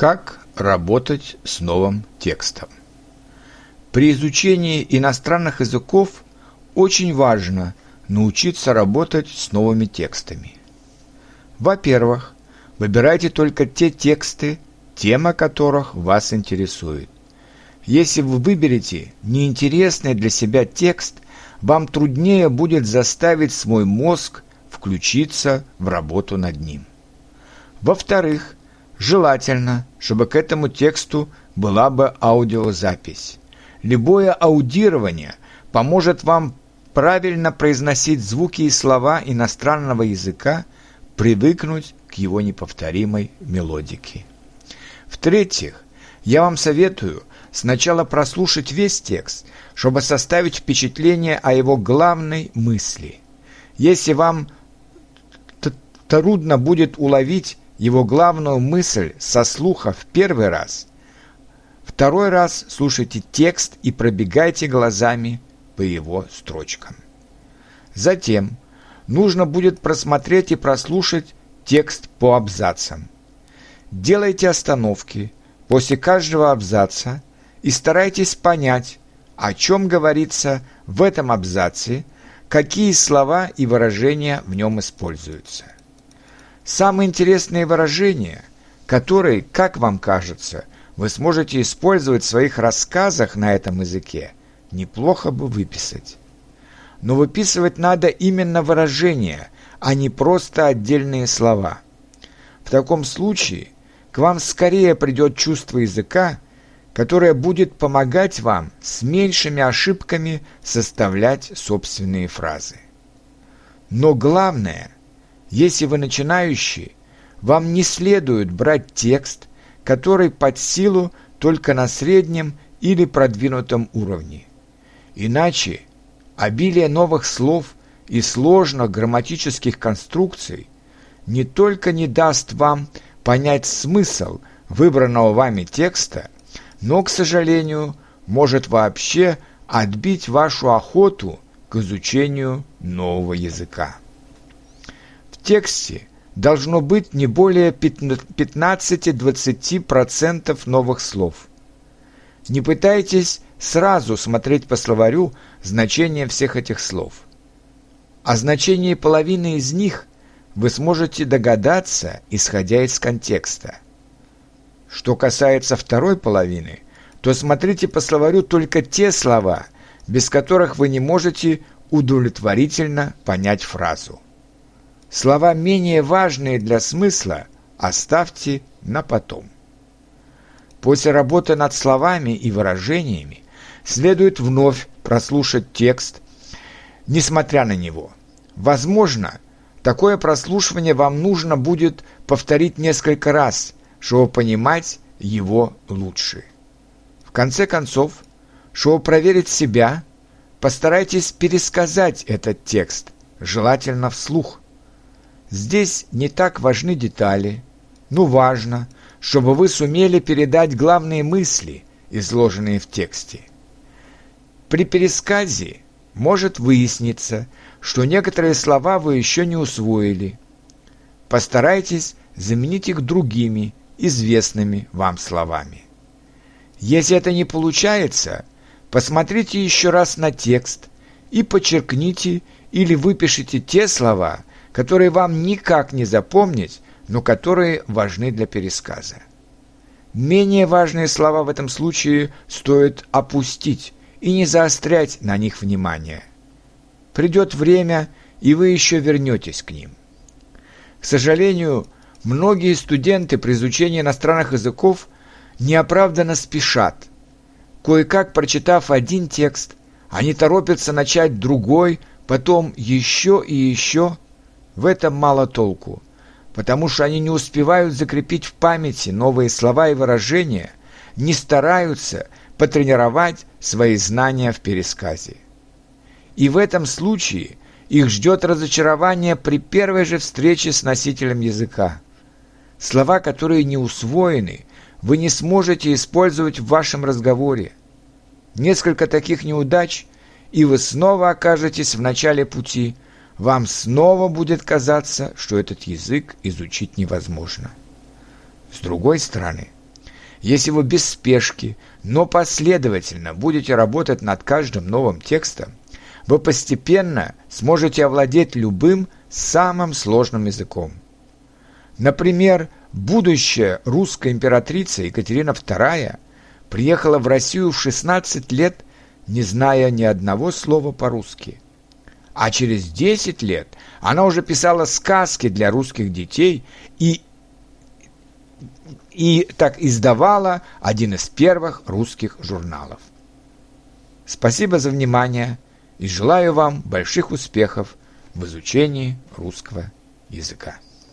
Как работать с новым текстом? При изучении иностранных языков очень важно научиться работать с новыми текстами. Во-первых, выбирайте только те тексты, тема которых вас интересует. Если вы выберете неинтересный для себя текст, вам труднее будет заставить свой мозг включиться в работу над ним. Во-вторых, желательно, чтобы к этому тексту была бы аудиозапись. Любое аудирование поможет вам правильно произносить звуки и слова иностранного языка, привыкнуть к его неповторимой мелодике. В-третьих, я вам советую сначала прослушать весь текст, чтобы составить впечатление о его главной мысли. Если вам трудно будет уловить его главную мысль со слуха в первый раз, второй раз слушайте текст и пробегайте глазами по его строчкам. Затем нужно будет просмотреть и прослушать текст по абзацам. Делайте остановки после каждого абзаца и старайтесь понять, о чем говорится в этом абзаце, какие слова и выражения в нем используются. Самые интересные выражения, которые, как вам кажется, вы сможете использовать в своих рассказах на этом языке, неплохо бы выписать. Но выписывать надо именно выражения, а не просто отдельные слова. В таком случае к вам скорее придет чувство языка, которое будет помогать вам с меньшими ошибками составлять собственные фразы. Но главное, если вы начинающий, вам не следует брать текст, который под силу только на среднем или продвинутом уровне. Иначе обилие новых слов и сложных грамматических конструкций не только не даст вам понять смысл выбранного вами текста, но, к сожалению, может вообще отбить вашу охоту к изучению нового языка. Тексте должно быть не более 15-20% новых слов. Не пытайтесь сразу смотреть по словарю значение всех этих слов. О значении половины из них вы сможете догадаться, исходя из контекста. Что касается второй половины, то смотрите по словарю только те слова, без которых вы не можете удовлетворительно понять фразу. Слова менее важные для смысла оставьте на потом. После работы над словами и выражениями следует вновь прослушать текст, несмотря на него. Возможно, такое прослушивание вам нужно будет повторить несколько раз, чтобы понимать его лучше. В конце концов, чтобы проверить себя, постарайтесь пересказать этот текст, желательно вслух. Здесь не так важны детали, но важно, чтобы вы сумели передать главные мысли, изложенные в тексте. При пересказе может выясниться, что некоторые слова вы еще не усвоили. Постарайтесь заменить их другими, известными вам словами. Если это не получается, посмотрите еще раз на текст и подчеркните или выпишите те слова, которые вам никак не запомнить, но которые важны для пересказа. Менее важные слова в этом случае стоит опустить, и не заострять на них внимание. Придет время, и вы еще вернетесь к ним. К сожалению, многие студенты при изучении иностранных языков неоправданно спешат. Кое-как прочитав один текст, они торопятся начать другой, потом еще и еще. В этом мало толку, потому что они не успевают закрепить в памяти новые слова и выражения, не стараются потренировать свои знания в пересказе. И в этом случае их ждет разочарование при первой же встрече с носителем языка. Слова, которые не усвоены, вы не сможете использовать в вашем разговоре. Несколько таких неудач, и вы снова окажетесь в начале пути. Вам снова будет казаться, что этот язык изучить невозможно. С другой стороны, Если вы без спешки, но последовательно будете работать над каждым новым текстом, вы постепенно сможете овладеть любым самым сложным языком. Например, будущая русская императрица Екатерина II приехала в Россию в 16 лет, не зная ни одного слова по-русски. А через 10 лет она уже писала сказки для русских детей и, и так издавала один из первых русских журналов. Спасибо за внимание и желаю вам больших успехов в изучении русского языка.